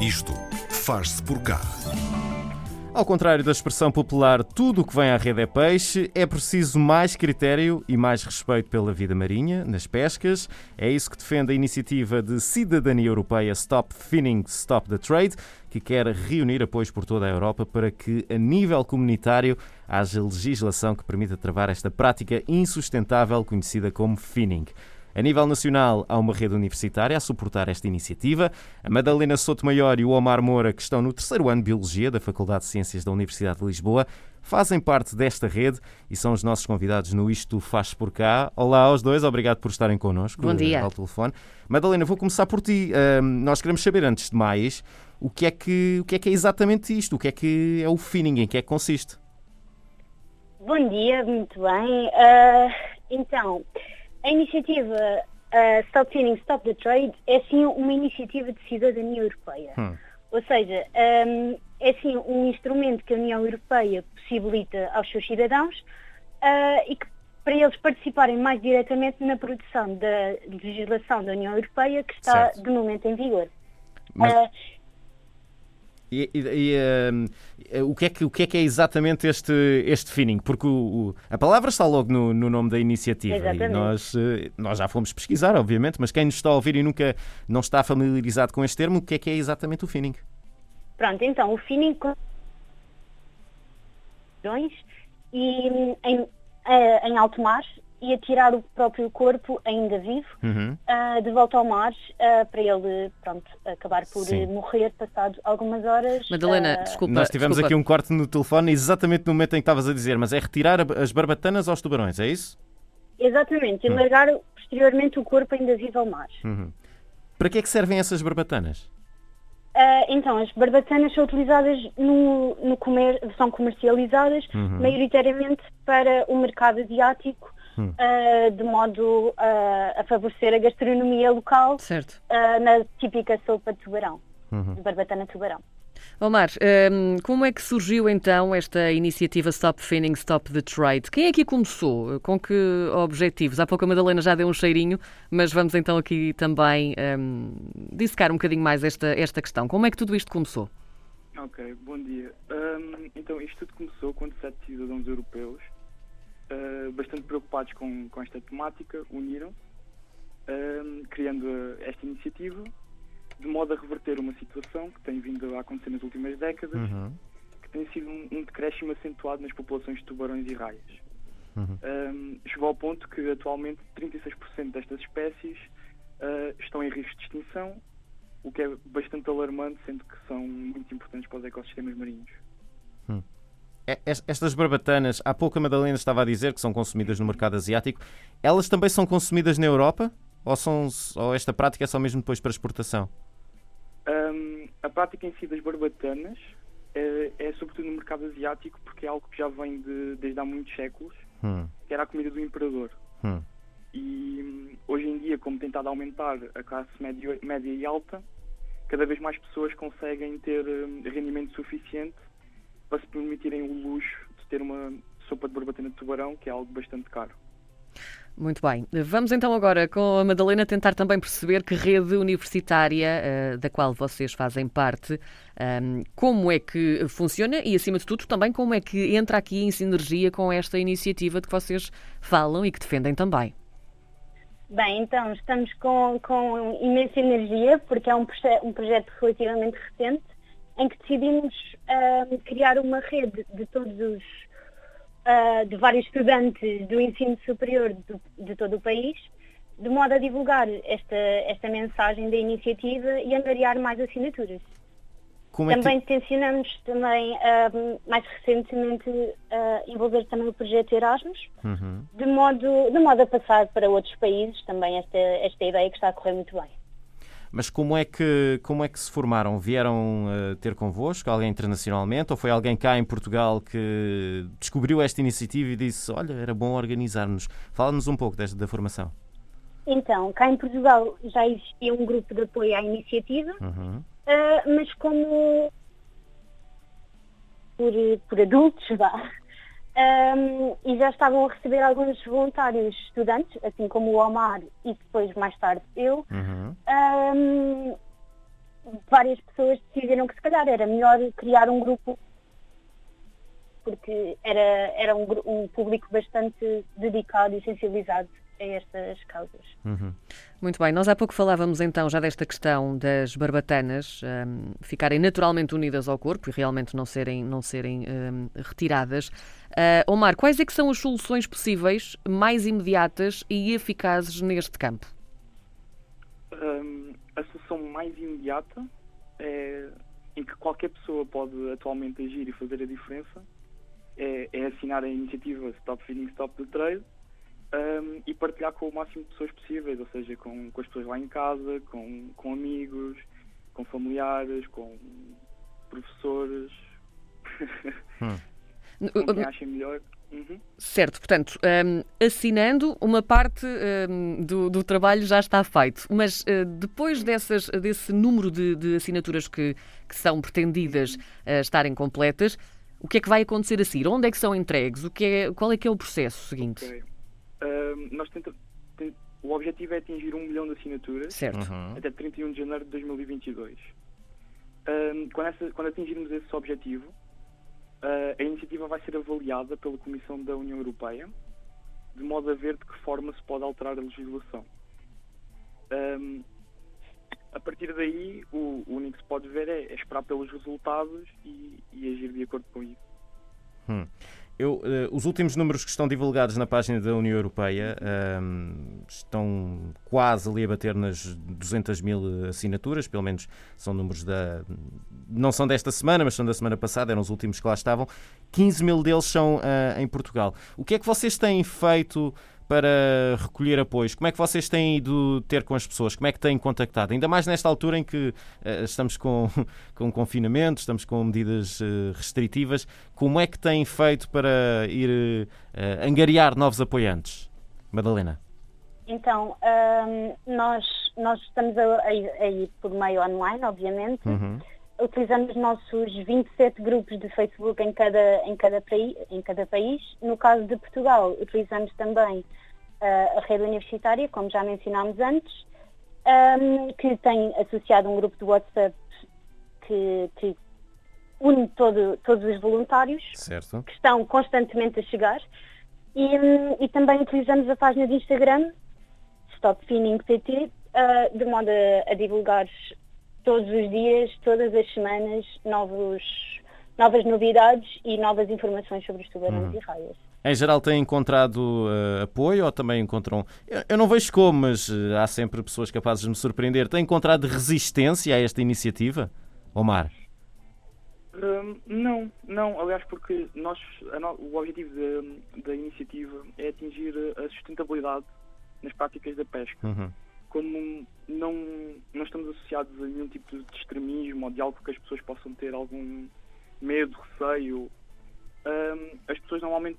Isto faz-se por cá. Ao contrário da expressão popular tudo o que vem à rede é peixe, é preciso mais critério e mais respeito pela vida marinha nas pescas. É isso que defende a iniciativa de cidadania europeia Stop Finning, Stop the Trade, que quer reunir apoios por toda a Europa para que, a nível comunitário, haja legislação que permita travar esta prática insustentável conhecida como finning. A nível nacional, há uma rede universitária a suportar esta iniciativa. A Madalena Sotomayor e o Omar Moura, que estão no terceiro ano de Biologia da Faculdade de Ciências da Universidade de Lisboa, fazem parte desta rede e são os nossos convidados no Isto Faz Por Cá. Olá aos dois, obrigado por estarem connosco. Bom dia. Ao telefone. Madalena, vou começar por ti. Uh, nós queremos saber, antes de mais, o que, é que, o que é que é exatamente isto? O que é que é o finning? Em que é que consiste? Bom dia, muito bem. Uh, então, a iniciativa uh, Stop Finning, Stop the Trade é sim uma iniciativa de cidadania europeia. Hum. Ou seja, um, é sim um instrumento que a União Europeia possibilita aos seus cidadãos uh, e que para eles participarem mais diretamente na produção da legislação da União Europeia que está Certo. de momento em vigor. Mas- Uh, E, e- e, eh, o, que é que, o que é que é exatamente este, este finning? Porque o- o- a palavra está logo no, no nome da iniciativa e Exatamente. nós, eh, nós já fomos pesquisar, obviamente, mas quem nos está a ouvir e nunca não está familiarizado com este termo, o que é que é exatamente o finning? Pronto, então o finning e em, eh, em alto mar e a tirar o próprio corpo ainda vivo Uhum. ah, de volta ao mar ah, para ele pronto, acabar por Sim. morrer passado algumas horas. Madalena, ah, desculpa. Nós tivemos desculpa. aqui um corte no telefone exatamente no momento em que estavas a dizer, mas é retirar as barbatanas aos tubarões, é isso? Exatamente, Hum. e largar posteriormente o corpo ainda vivo ao mar. Uhum. Para que é que servem essas barbatanas? Ah, então, as barbatanas são utilizadas no, no comer, são comercializadas Uhum. maioritariamente para o mercado asiático, Hum. ah, de modo a favorecer a gastronomia local Certo. ah, na típica sopa de tubarão, Uhum. de barbatana de tubarão. Omar, hum, como é que surgiu então esta iniciativa Stop Finning, Stop the Trade? Quem é que começou? Com que objetivos? Há pouco a Madalena já deu um cheirinho, mas vamos então aqui também hum, dissecar um bocadinho mais esta, esta questão. Como é que tudo isto começou? Ok, bom dia. Ahm, então, isto tudo começou quando sete cidadãos europeus, ah, bastante preocupados com, com esta temática, uniram-se, ahm, criando ah, esta iniciativa, de modo a reverter uma situação que tem vindo a acontecer nas últimas décadas, Uhum. que tem sido um, um decréscimo acentuado nas populações de tubarões e raias. Uhum. Ahm, chegou ao ponto que atualmente 36% destas espécies ah, estão em risco de extinção, o que é bastante alarmante, sendo que são muito importantes para os ecossistemas marinhos. Es- Estas barbatanas, há pouco a Madalena estava a dizer que são consumidas no mercado asiático, elas também são consumidas na Europa? Ou, são, ou esta prática é só mesmo depois para exportação? Ahm, a prática em si das barbatanas é, é sobretudo no mercado asiático porque é algo que já vem de- desde há muitos séculos, Hum, que era a comida do imperador. hum. E hum, hoje em dia, como tem estado a aumentar a classe média, média e alta, cada vez mais pessoas conseguem ter hum, rendimento suficiente para se permitirem o luxo de ter uma sopa de barbatana de tubarão, que é algo bastante caro. Muito bem. Vamos então agora com a Madalena tentar também perceber que rede universitária eh, da qual vocês fazem parte, ahm, como é que funciona e, acima de tudo, também como é que entra aqui em sinergia com esta iniciativa de que vocês falam e que defendem também. Bem, então estamos com, com imensa energia, porque é um, proje- um projeto relativamente recente, em que decidimos ah, criar uma rede de todos os, ah, de vários estudantes do ensino superior do- de todo o país, de modo a divulgar esta, esta mensagem da iniciativa e angariar mais assinaturas. Como é que Também tencionamos também, ah, mais recentemente, ah, envolver também o projeto Erasmus, Uhum. de modo, de modo a passar para outros países também esta, esta ideia que está a correr muito bem. Mas como é que, como é que se formaram? Vieram eh, ter convosco alguém internacionalmente ou foi alguém cá em Portugal que descobriu esta iniciativa e disse: Olha, era bom organizarmos? Fala-nos um pouco desta, da formação. Então, cá em Portugal já existia um grupo de apoio à iniciativa, Uhum. ah, mas como por, por adultos, vá, ahm, e já estavam a receber alguns voluntários estudantes, assim como o Omar e depois mais tarde eu, Uhum. ahm, várias pessoas decidiram que se calhar era melhor criar um grupo porque era, era um, um público bastante dedicado e sensibilizado a estas causas. Uhum. Muito bem, nós há pouco falávamos então já desta questão das barbatanas um, ficarem naturalmente unidas ao corpo e realmente não serem, não serem um, retiradas. Uh, Omar, quais é que são as soluções possíveis, mais imediatas e eficazes neste campo? Um, a solução mais imediata é em que qualquer pessoa pode atualmente agir e fazer a diferença é, é assinar a iniciativa Stop Feeding Stop the Trade um, e partilhar com o máximo de pessoas possíveis, ou seja, com, com as pessoas lá em casa, com, com amigos, com familiares, com professores, hum. com quem achem melhor. Uhum. Certo, portanto, um, assinando, uma parte um, do, do, trabalho já está feito, mas uh, depois dessas, desse número de, de assinaturas que, que, são pretendidas uh, estarem completas, o que é que vai acontecer a seguir? Onde é que são entregues? O que é, qual é que é o processo seguinte? Okay. Uh, nós tenta, tem, o objetivo é atingir um milhão de assinaturas certo. Uhum. até 31 de janeiro de 2022. Uh, quando, essa, quando, atingirmos esse objetivo, uh, a iniciativa vai ser avaliada pela Comissão da União Europeia, de modo a ver de que forma se pode alterar a legislação. a partir daí, o, o único que se pode ver é, é esperar pelos resultados e, e agir de acordo com isso. Hum. Eu, uh, os últimos números que estão divulgados na página da União Europeia uh, estão quase ali a bater nas 200 mil assinaturas, pelo menos são números da. não são desta semana, mas são da semana passada, eram os últimos que lá estavam. 15 mil deles são uh, em Portugal. O que é que vocês têm feito para recolher apoios? Como é que vocês têm ido ter com as pessoas? Como é que têm contactado? Ainda mais nesta altura em que uh, estamos com, com confinamento, estamos com medidas uh, restritivas, como é que têm feito para ir uh, angariar novos apoiantes? Madalena. Então, um, nós, nós estamos ir por meio online, obviamente. Uhum. Utilizamos nossos 27 grupos de Facebook em cada, em, cada em cada país. No caso de Portugal, utilizamos também a rede universitária, como já mencionámos antes, um, que tem associado um grupo de WhatsApp que, que une todo, todos os voluntários certo. que estão constantemente a chegar. E, e, também utilizamos a página de Instagram, Stop Finning PT, uh, de modo a, a, divulgar todos os dias, todas as semanas, novos, novas novidades e novas informações sobre os tubarões uhum. e raias. Em geral, têm encontrado uh, apoio ou também encontram. Eu, eu não vejo como, mas uh, há sempre pessoas capazes de me surpreender. Têm encontrado resistência a esta iniciativa? Omar? Um, não, não. Aliás, porque nós, no, o objetivo da iniciativa é atingir a sustentabilidade nas práticas da pesca. Uhum. Como não, não estamos associados a nenhum tipo de extremismo ou de algo que as pessoas possam ter algum medo, receio um, as pessoas normalmente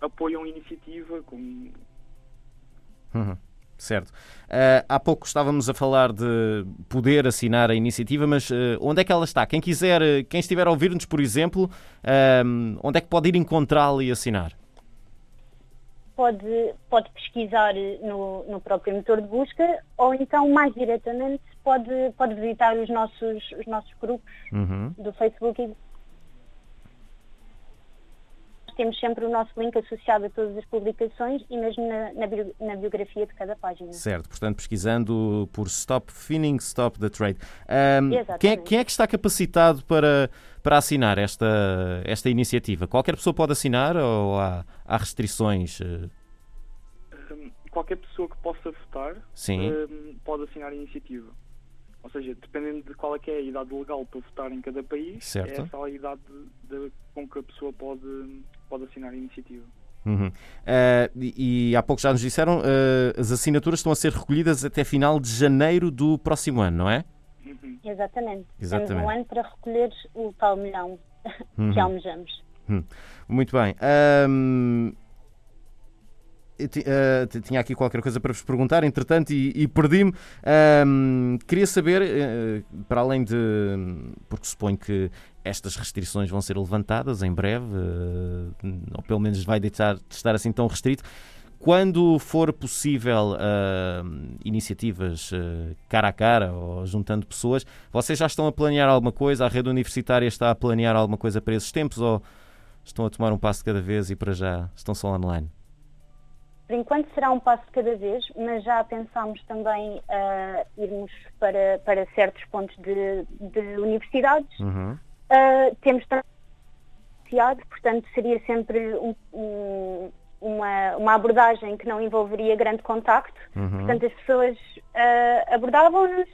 apoiam a iniciativa com. Uhum. Certo. Uh, há pouco estávamos a falar de poder assinar a iniciativa, mas uh, onde é que ela está? Quem quiser, quem estiver a ouvir-nos, por exemplo, uh, onde é que pode ir encontrá-la e assinar? Pode, pode pesquisar no, no próprio motor de busca ou então, mais diretamente, pode, pode visitar os nossos, os nossos grupos uhum. do Facebook e temos sempre o nosso link associado a todas as publicações e mesmo na, na, bio, na biografia de cada página. Certo, portanto, pesquisando por Stop Finning, Stop the Trade. Um, quem, é, quem, é, que está capacitado para, para assinar esta, esta iniciativa? Qualquer pessoa pode assinar ou há, há restrições? qualquer pessoa que possa votar um, pode assinar a iniciativa. Ou seja, dependendo de qual é, é a idade legal para votar em cada país, certo. é essa a idade de, de, com que a pessoa pode, pode assinar a iniciativa. Uhum. Uh, e, e, há pouco já nos disseram, uh, as assinaturas estão a ser recolhidas até final de janeiro do próximo ano, não é? Uhum. Exatamente. Exatamente. Temos um ano para recolher o tal milhão uhum. que almejamos. Uhum. Muito bem. Uh, tinha aqui qualquer coisa para vos perguntar, entretanto, e, e perdi-me. Queria saber, uh, para além de. Porque suponho que estas restrições vão ser levantadas em breve, uh, ou pelo menos vai deixar de estar assim tão restrito. quando for possível iniciativas cara a cara ou juntando pessoas, vocês já estão a planear alguma coisa? A rede universitária está a planear alguma coisa para esses tempos ou estão a tomar um passo cada vez e para já estão só online? Por enquanto será um passo de cada vez, mas já pensámos também uh, irmos para, para certos pontos de, de universidades. Uhum. Uh, temos associado, portanto seria sempre um, um, uma, uma abordagem que não envolveria grande contacto. Uhum. Portanto as pessoas uh, abordavam-nos,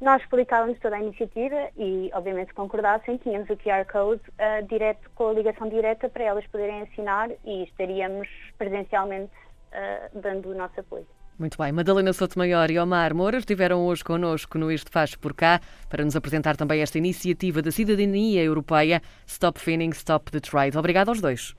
nós explicávamos toda a iniciativa e, obviamente, se concordassem, tínhamos o QR Code uh, direto, com a ligação direta para elas poderem assinar e estaríamos presencialmente uh, dando o nosso apoio. Muito bem. Madalena Sotomayor e Omar Moura estiveram hoje connosco no Isto Faz Por Cá para nos apresentar também esta iniciativa da cidadania europeia Stop Finning, Stop the Trade. Obrigado aos dois.